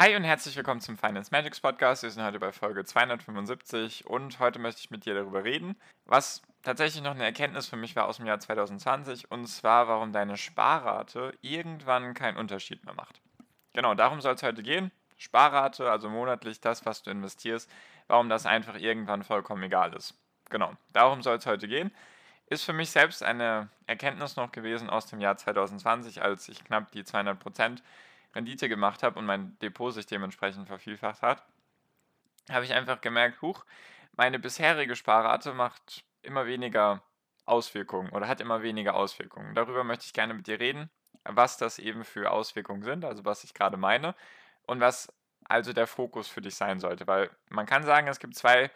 Hi und herzlich willkommen zum Finance Magics Podcast. Wir sind heute bei Folge 275 und heute möchte ich mit dir darüber reden, was tatsächlich noch eine Erkenntnis für mich war aus dem Jahr 2020 und zwar, warum deine Sparrate irgendwann keinen Unterschied mehr macht. Genau, darum soll es heute gehen. Sparrate, also monatlich das, was du investierst, warum das einfach irgendwann vollkommen egal ist. Genau, darum soll es heute gehen. Ist für mich selbst eine Erkenntnis noch gewesen aus dem Jahr 2020, als ich knapp die 200 Prozent Rendite gemacht habe und mein Depot sich dementsprechend vervielfacht hat, habe ich einfach gemerkt, huch, meine bisherige Sparrate macht immer weniger Auswirkungen oder hat immer weniger Auswirkungen. Darüber möchte ich gerne mit dir reden, was das eben für Auswirkungen sind, also was ich gerade meine und was also der Fokus für dich sein sollte, weil man kann sagen, es gibt zwei,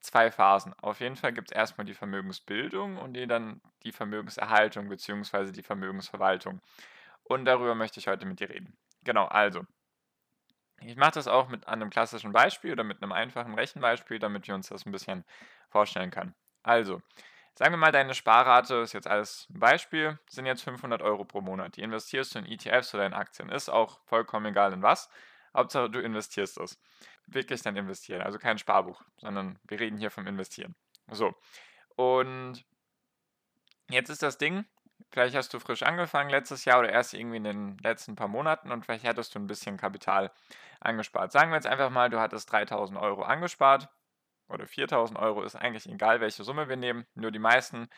zwei Phasen. Auf jeden Fall gibt es erstmal die Vermögensbildung und dann die Vermögenserhaltung bzw. die Vermögensverwaltung. Und darüber möchte ich heute mit dir reden. Genau, also. Ich mache das auch mit einem klassischen Beispiel oder mit einem einfachen Rechenbeispiel, damit wir uns das ein bisschen vorstellen können. Also, sagen wir mal, deine Sparrate, ist jetzt alles ein Beispiel, sind jetzt 500 Euro pro Monat. Die investierst du in ETFs oder in Aktien. Ist auch vollkommen egal in was. Hauptsache, du investierst es. Wirklich dann investieren. Also kein Sparbuch, sondern wir reden hier vom Investieren. So. Und jetzt ist das Ding, Vielleicht hast du frisch angefangen letztes Jahr oder erst irgendwie in den letzten paar Monaten und vielleicht hattest du ein bisschen Kapital angespart. Sagen wir jetzt einfach mal, du hattest 3000 Euro angespart oder 4000 Euro, ist eigentlich egal, welche Summe wir nehmen. Nur die meisten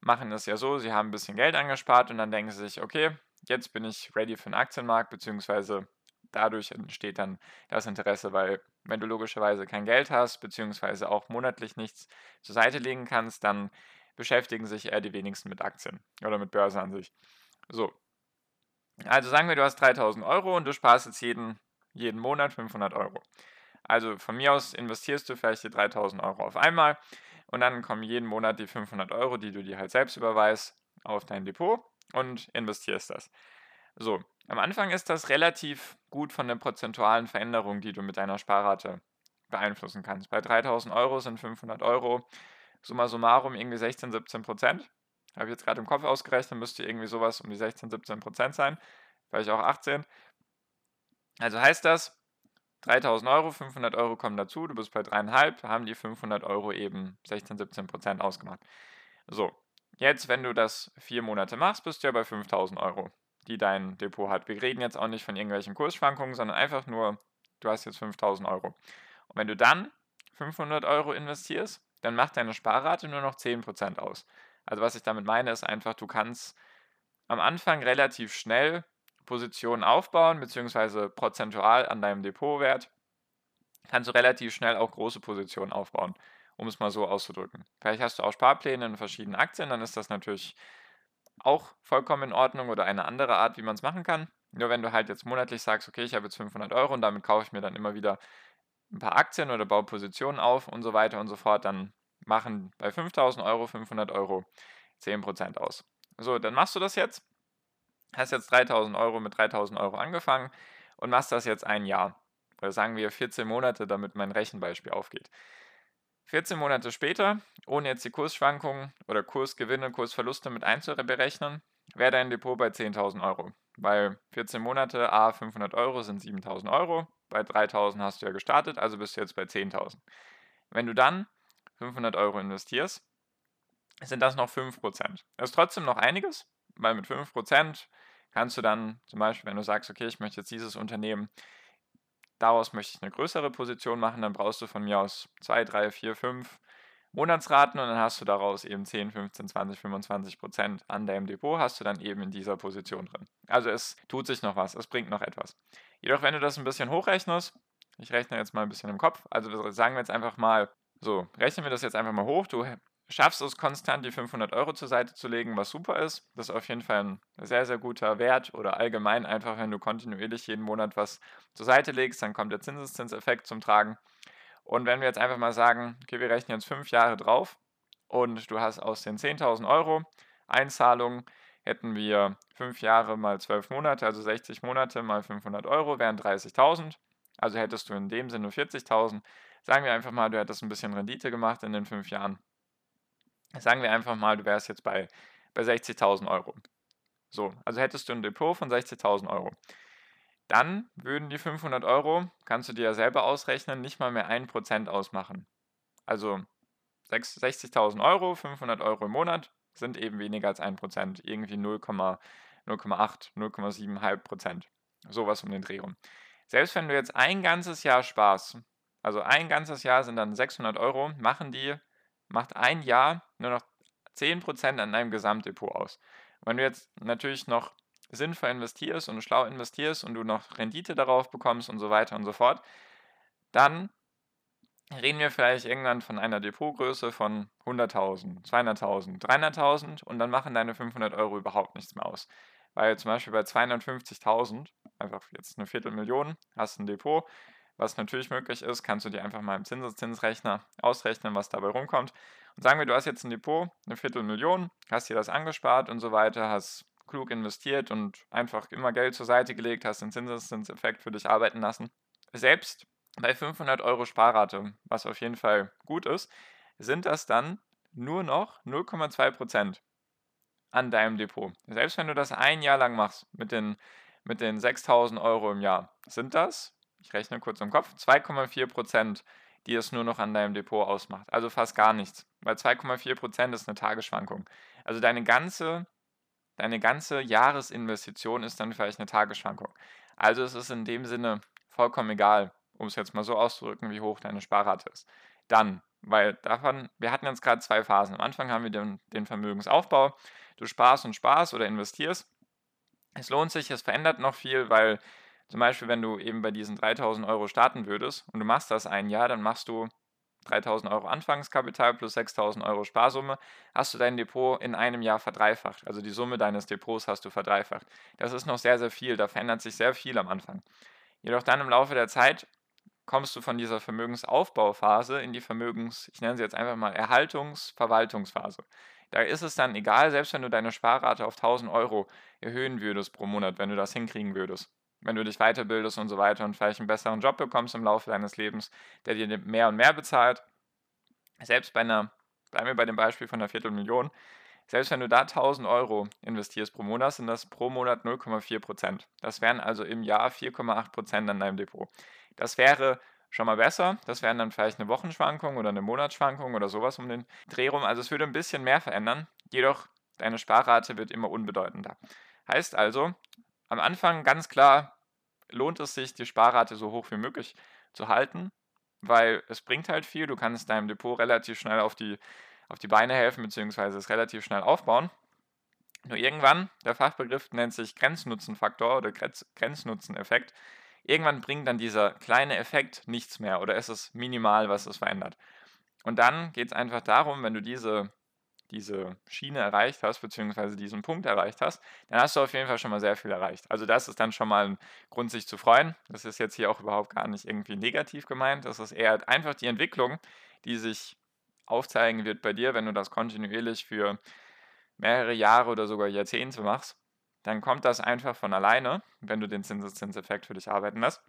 machen es ja so, sie haben ein bisschen Geld angespart und dann denken sie sich, okay, jetzt bin ich ready für den Aktienmarkt, beziehungsweise dadurch entsteht dann das Interesse, weil wenn du logischerweise kein Geld hast, beziehungsweise auch monatlich nichts zur Seite legen kannst, dann beschäftigen sich eher die wenigsten mit Aktien oder mit Börse an sich. So. Also sagen wir, du hast 3000 Euro und du sparst jetzt jeden, jeden Monat 500 Euro. Also von mir aus investierst du vielleicht die 3000 Euro auf einmal und dann kommen jeden Monat die 500 Euro, die du dir halt selbst überweist, auf dein Depot und investierst das. So, am Anfang ist das relativ gut von der prozentualen Veränderung, die du mit deiner Sparrate beeinflussen kannst. Bei 3000 Euro sind 500 Euro summa summarum irgendwie 16, 17 Prozent. Habe ich jetzt gerade im Kopf ausgerechnet, müsste irgendwie sowas um die 16, 17 Prozent sein. Vielleicht auch 18. Also heißt das, 3000 Euro, 500 Euro kommen dazu, du bist bei 3,5, haben die 500 Euro eben 16, 17 Prozent ausgemacht. So, jetzt, wenn du das vier Monate machst, bist du ja bei 5000 Euro, die dein Depot hat. Wir reden jetzt auch nicht von irgendwelchen Kursschwankungen, sondern einfach nur, du hast jetzt 5000 Euro. Und wenn du dann 500 Euro investierst, dann macht deine Sparrate nur noch 10% aus. Also was ich damit meine, ist einfach, du kannst am Anfang relativ schnell Positionen aufbauen, beziehungsweise prozentual an deinem Depotwert kannst du relativ schnell auch große Positionen aufbauen, um es mal so auszudrücken. Vielleicht hast du auch Sparpläne in verschiedenen Aktien, dann ist das natürlich auch vollkommen in Ordnung oder eine andere Art, wie man es machen kann. Nur wenn du halt jetzt monatlich sagst, okay, ich habe jetzt 500 Euro und damit kaufe ich mir dann immer wieder ein paar Aktien oder baue Positionen auf und so weiter und so fort, dann machen bei 5000 Euro 500 Euro 10% aus. So, dann machst du das jetzt. Hast jetzt 3000 Euro mit 3000 Euro angefangen und machst das jetzt ein Jahr. Oder sagen wir 14 Monate, damit mein Rechenbeispiel aufgeht. 14 Monate später, ohne jetzt die Kursschwankungen oder Kursgewinne, Kursverluste mit einzuberechnen, wäre dein Depot bei 10.000 Euro. Weil 14 Monate, a 500 Euro sind 7.000 Euro. Bei 3.000 hast du ja gestartet, also bist du jetzt bei 10.000. Wenn du dann 500 Euro investierst, sind das noch 5%. Das ist trotzdem noch einiges, weil mit 5% kannst du dann zum Beispiel, wenn du sagst, okay, ich möchte jetzt dieses Unternehmen, daraus möchte ich eine größere Position machen, dann brauchst du von mir aus 2, 3, 4, 5 Monatsraten und dann hast du daraus eben 10, 15, 20, 25 Prozent an deinem Depot, hast du dann eben in dieser Position drin. Also es tut sich noch was, es bringt noch etwas. Jedoch, wenn du das ein bisschen hochrechnest, ich rechne jetzt mal ein bisschen im Kopf, also sagen wir jetzt einfach mal, so, rechnen wir das jetzt einfach mal hoch, du schaffst es konstant, die 500 Euro zur Seite zu legen, was super ist. Das ist auf jeden Fall ein sehr, sehr guter Wert oder allgemein einfach, wenn du kontinuierlich jeden Monat was zur Seite legst, dann kommt der Zinseszinseffekt zum Tragen. Und wenn wir jetzt einfach mal sagen, okay, wir rechnen jetzt fünf Jahre drauf und du hast aus den 10.000 Euro Einzahlungen, hätten wir fünf Jahre mal zwölf Monate, also 60 Monate mal 500 Euro wären 30.000. Also hättest du in dem Sinne 40.000. Sagen wir einfach mal, du hättest ein bisschen Rendite gemacht in den fünf Jahren Sagen wir einfach mal, du wärst jetzt bei, bei 60.000 Euro. So, also hättest du ein Depot von 60.000 Euro. Dann würden die 500 Euro, kannst du dir ja selber ausrechnen, nicht mal mehr 1% ausmachen. Also 60.000 Euro, 500 Euro im Monat sind eben weniger als 1%, irgendwie 0,8, 0,75%. Sowas um den Dreh rum. Selbst wenn du jetzt ein ganzes Jahr sparst, also ein ganzes Jahr sind dann 600 Euro, machen die macht ein Jahr nur noch 10% an deinem Gesamtdepot aus. Wenn du jetzt natürlich noch sinnvoll investierst und schlau investierst und du noch Rendite darauf bekommst und so weiter und so fort, dann reden wir vielleicht irgendwann von einer Depotgröße von 100.000, 200.000, 300.000 und dann machen deine 500 Euro überhaupt nichts mehr aus. Weil zum Beispiel bei 250.000, einfach jetzt eine Viertelmillion, hast ein Depot, was natürlich möglich ist, kannst du dir einfach mal im Zinseszinsrechner ausrechnen, was dabei rumkommt. Und sagen wir, du hast jetzt ein Depot, eine Viertelmillion, hast dir das angespart und so weiter, hast klug investiert und einfach immer Geld zur Seite gelegt, hast den Zinseszinseffekt für dich arbeiten lassen. Selbst bei 500 Euro Sparrate, was auf jeden Fall gut ist, sind das dann nur noch 0,2 Prozent an deinem Depot. Selbst wenn du das ein Jahr lang machst mit den, mit den 6000 Euro im Jahr, sind das ich rechne kurz im Kopf, 2,4 Prozent, die es nur noch an deinem Depot ausmacht. Also fast gar nichts. Weil 2,4 Prozent ist eine Tagesschwankung. Also deine ganze, deine ganze Jahresinvestition ist dann vielleicht eine Tagesschwankung. Also es ist in dem Sinne vollkommen egal, um es jetzt mal so auszudrücken, wie hoch deine Sparrate ist. Dann, weil davon, wir hatten jetzt gerade zwei Phasen. Am Anfang haben wir den, den Vermögensaufbau. Du sparst und sparst oder investierst. Es lohnt sich, es verändert noch viel, weil zum Beispiel, wenn du eben bei diesen 3000 Euro starten würdest und du machst das ein Jahr, dann machst du 3000 Euro Anfangskapital plus 6000 Euro Sparsumme, hast du dein Depot in einem Jahr verdreifacht. Also die Summe deines Depots hast du verdreifacht. Das ist noch sehr, sehr viel. Da verändert sich sehr viel am Anfang. Jedoch dann im Laufe der Zeit kommst du von dieser Vermögensaufbauphase in die Vermögens, ich nenne sie jetzt einfach mal Erhaltungs-Verwaltungsphase. Da ist es dann egal, selbst wenn du deine Sparrate auf 1000 Euro erhöhen würdest pro Monat, wenn du das hinkriegen würdest wenn du dich weiterbildest und so weiter und vielleicht einen besseren Job bekommst im Laufe deines Lebens, der dir mehr und mehr bezahlt. Selbst bei einer, bleiben wir bei dem Beispiel von einer Viertelmillion, selbst wenn du da 1000 Euro investierst pro Monat, sind das pro Monat 0,4 Prozent. Das wären also im Jahr 4,8 Prozent an deinem Depot. Das wäre schon mal besser. Das wären dann vielleicht eine Wochenschwankung oder eine Monatsschwankung oder sowas um den Dreh rum. Also es würde ein bisschen mehr verändern. Jedoch deine Sparrate wird immer unbedeutender. Heißt also, am Anfang ganz klar lohnt es sich, die Sparrate so hoch wie möglich zu halten, weil es bringt halt viel. Du kannst deinem Depot relativ schnell auf die, auf die Beine helfen, beziehungsweise es relativ schnell aufbauen. Nur irgendwann, der Fachbegriff nennt sich Grenznutzenfaktor oder Grenznutzeneffekt, irgendwann bringt dann dieser kleine Effekt nichts mehr oder es ist minimal, was es verändert. Und dann geht es einfach darum, wenn du diese diese Schiene erreicht hast, beziehungsweise diesen Punkt erreicht hast, dann hast du auf jeden Fall schon mal sehr viel erreicht. Also das ist dann schon mal ein Grund, sich zu freuen. Das ist jetzt hier auch überhaupt gar nicht irgendwie negativ gemeint. Das ist eher einfach die Entwicklung, die sich aufzeigen wird bei dir, wenn du das kontinuierlich für mehrere Jahre oder sogar Jahrzehnte machst. Dann kommt das einfach von alleine, wenn du den Zinseszinseffekt für dich arbeiten lässt.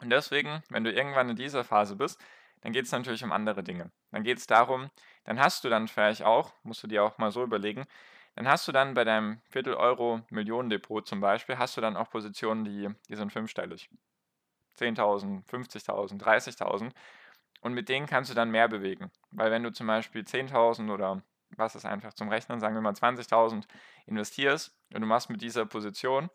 Und deswegen, wenn du irgendwann in dieser Phase bist, dann geht es natürlich um andere Dinge. Dann geht es darum, dann hast du dann vielleicht auch, musst du dir auch mal so überlegen, dann hast du dann bei deinem Viertel-Euro-Millionendepot zum Beispiel, hast du dann auch Positionen, die, die sind fünfstellig. 10.000, 50.000, 30.000. Und mit denen kannst du dann mehr bewegen. Weil wenn du zum Beispiel 10.000 oder was ist einfach zum Rechnen, sagen wir mal 20.000 investierst und du machst mit dieser Position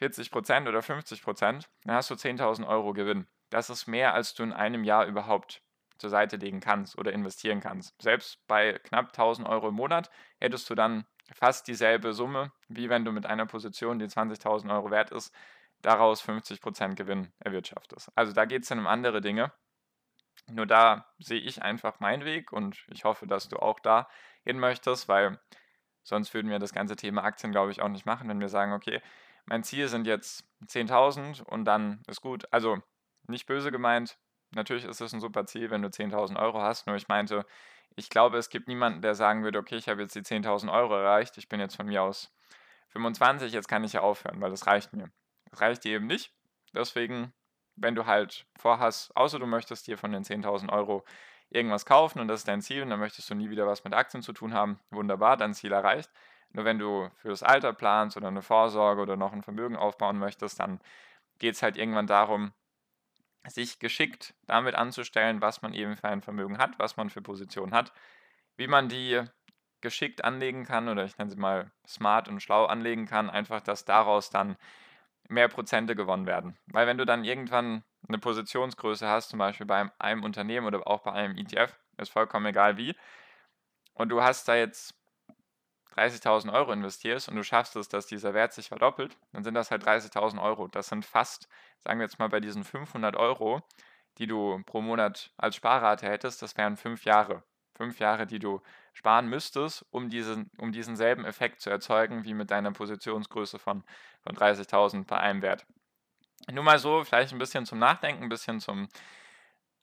40% oder 50%, dann hast du 10.000 Euro Gewinn. Das ist mehr, als du in einem Jahr überhaupt zur Seite legen kannst oder investieren kannst. Selbst bei knapp 1000 Euro im Monat hättest du dann fast dieselbe Summe, wie wenn du mit einer Position, die 20.000 Euro wert ist, daraus 50% Gewinn erwirtschaftest. Also da geht es dann um andere Dinge. Nur da sehe ich einfach meinen Weg und ich hoffe, dass du auch da hin möchtest, weil sonst würden wir das ganze Thema Aktien, glaube ich, auch nicht machen, wenn wir sagen, okay, mein Ziel sind jetzt 10.000 und dann ist gut. Also nicht böse gemeint, natürlich ist es ein super Ziel, wenn du 10.000 Euro hast, nur ich meinte, ich glaube, es gibt niemanden, der sagen würde, okay, ich habe jetzt die 10.000 Euro erreicht, ich bin jetzt von mir aus 25, jetzt kann ich ja aufhören, weil das reicht mir. Das reicht dir eben nicht. Deswegen, wenn du halt vorhast, außer du möchtest dir von den 10.000 Euro irgendwas kaufen und das ist dein Ziel und dann möchtest du nie wieder was mit Aktien zu tun haben, wunderbar, dein Ziel erreicht. Nur wenn du fürs Alter planst oder eine Vorsorge oder noch ein Vermögen aufbauen möchtest, dann geht es halt irgendwann darum, sich geschickt damit anzustellen, was man eben für ein Vermögen hat, was man für Positionen hat, wie man die geschickt anlegen kann oder ich nenne sie mal smart und schlau anlegen kann, einfach, dass daraus dann mehr Prozente gewonnen werden. Weil wenn du dann irgendwann eine Positionsgröße hast, zum Beispiel bei einem Unternehmen oder auch bei einem ETF, ist vollkommen egal wie, und du hast da jetzt 30.000 Euro investierst und du schaffst es, dass dieser Wert sich verdoppelt, dann sind das halt 30.000 Euro. Das sind fast, sagen wir jetzt mal bei diesen 500 Euro, die du pro Monat als Sparrate hättest, das wären fünf Jahre. Fünf Jahre, die du sparen müsstest, um diesen, um diesen selben Effekt zu erzeugen, wie mit deiner Positionsgröße von, von 30.000 bei einem Wert. Nur mal so, vielleicht ein bisschen zum Nachdenken, ein bisschen zum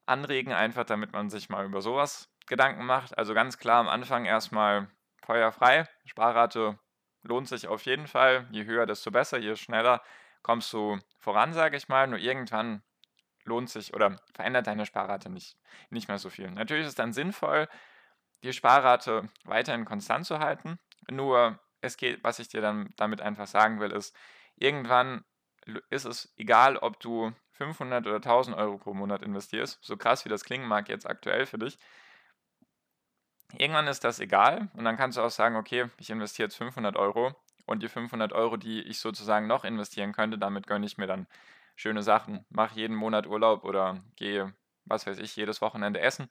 Anregen, einfach damit man sich mal über sowas Gedanken macht. Also ganz klar am Anfang erstmal feuerfrei. Sparrate lohnt sich auf jeden Fall. Je höher, desto besser, je schneller kommst du voran, sage ich mal. Nur irgendwann lohnt sich oder verändert deine Sparrate nicht, nicht mehr so viel. Natürlich ist es dann sinnvoll, die Sparrate weiterhin konstant zu halten. Nur es geht, was ich dir dann damit einfach sagen will, ist, irgendwann ist es egal, ob du 500 oder 1000 Euro pro Monat investierst, so krass wie das klingen mag jetzt aktuell für dich. Irgendwann ist das egal und dann kannst du auch sagen, okay, ich investiere jetzt 500 Euro und die 500 Euro, die ich sozusagen noch investieren könnte, damit gönne ich mir dann schöne Sachen. Mache jeden Monat Urlaub oder gehe, was weiß ich, jedes Wochenende essen.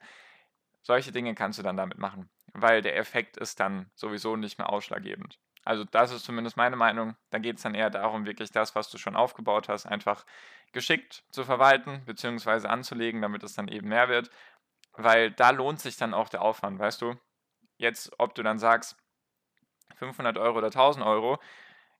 Solche Dinge kannst du dann damit machen, weil der Effekt ist dann sowieso nicht mehr ausschlaggebend. Also das ist zumindest meine Meinung. Da geht es dann eher darum, wirklich das, was du schon aufgebaut hast, einfach geschickt zu verwalten bzw. anzulegen, damit es dann eben mehr wird weil da lohnt sich dann auch der Aufwand, weißt du? Jetzt, ob du dann sagst, 500 Euro oder 1000 Euro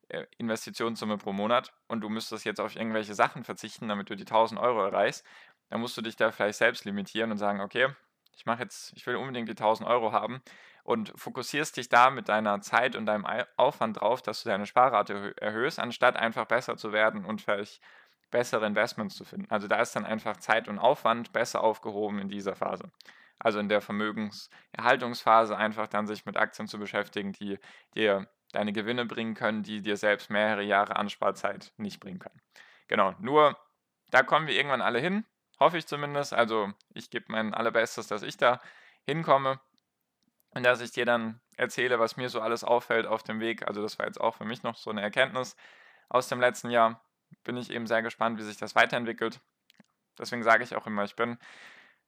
äh, Investitionssumme pro Monat und du müsstest jetzt auf irgendwelche Sachen verzichten, damit du die 1000 Euro erreichst, dann musst du dich da vielleicht selbst limitieren und sagen, okay, ich mache jetzt, ich will unbedingt die 1000 Euro haben und fokussierst dich da mit deiner Zeit und deinem Aufwand drauf, dass du deine Sparrate erhöhst, anstatt einfach besser zu werden und vielleicht bessere Investments zu finden. Also da ist dann einfach Zeit und Aufwand besser aufgehoben in dieser Phase. Also in der Vermögenserhaltungsphase einfach dann sich mit Aktien zu beschäftigen, die dir deine Gewinne bringen können, die dir selbst mehrere Jahre Ansparzeit nicht bringen können. Genau, nur da kommen wir irgendwann alle hin, hoffe ich zumindest. Also ich gebe mein allerbestes, dass ich da hinkomme und dass ich dir dann erzähle, was mir so alles auffällt auf dem Weg. Also das war jetzt auch für mich noch so eine Erkenntnis aus dem letzten Jahr bin ich eben sehr gespannt, wie sich das weiterentwickelt. Deswegen sage ich auch immer, ich bin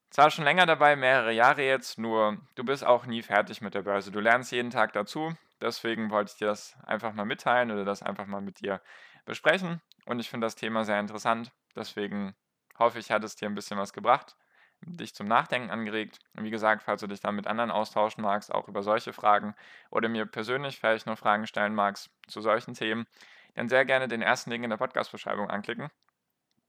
zwar schon länger dabei, mehrere Jahre jetzt, nur du bist auch nie fertig mit der Börse. Du lernst jeden Tag dazu. Deswegen wollte ich dir das einfach mal mitteilen oder das einfach mal mit dir besprechen. Und ich finde das Thema sehr interessant. Deswegen hoffe ich, hat es dir ein bisschen was gebracht, dich zum Nachdenken angeregt. Und wie gesagt, falls du dich dann mit anderen austauschen magst, auch über solche Fragen oder mir persönlich vielleicht noch Fragen stellen magst zu solchen Themen, dann sehr gerne den ersten Link in der Podcast-Beschreibung anklicken.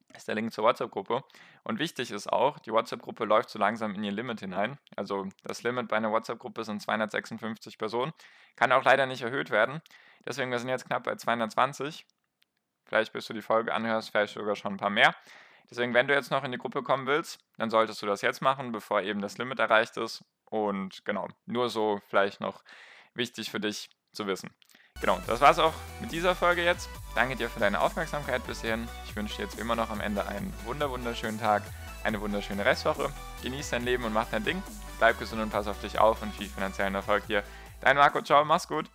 Das ist der Link zur WhatsApp-Gruppe. Und wichtig ist auch, die WhatsApp-Gruppe läuft so langsam in ihr Limit hinein. Also das Limit bei einer WhatsApp-Gruppe sind 256 Personen. Kann auch leider nicht erhöht werden. Deswegen, wir sind jetzt knapp bei 220. Vielleicht, bis du die Folge anhörst, vielleicht sogar schon ein paar mehr. Deswegen, wenn du jetzt noch in die Gruppe kommen willst, dann solltest du das jetzt machen, bevor eben das Limit erreicht ist. Und genau, nur so vielleicht noch wichtig für dich zu wissen. Genau, das war's auch mit dieser Folge jetzt. Danke dir für deine Aufmerksamkeit bis hierhin. Ich wünsche dir jetzt immer noch am Ende einen wunder wunderschönen Tag, eine wunderschöne Restwoche. Genieß dein Leben und mach dein Ding. Bleib gesund und pass auf dich auf und viel finanziellen Erfolg dir. Dein Marco, ciao, mach's gut.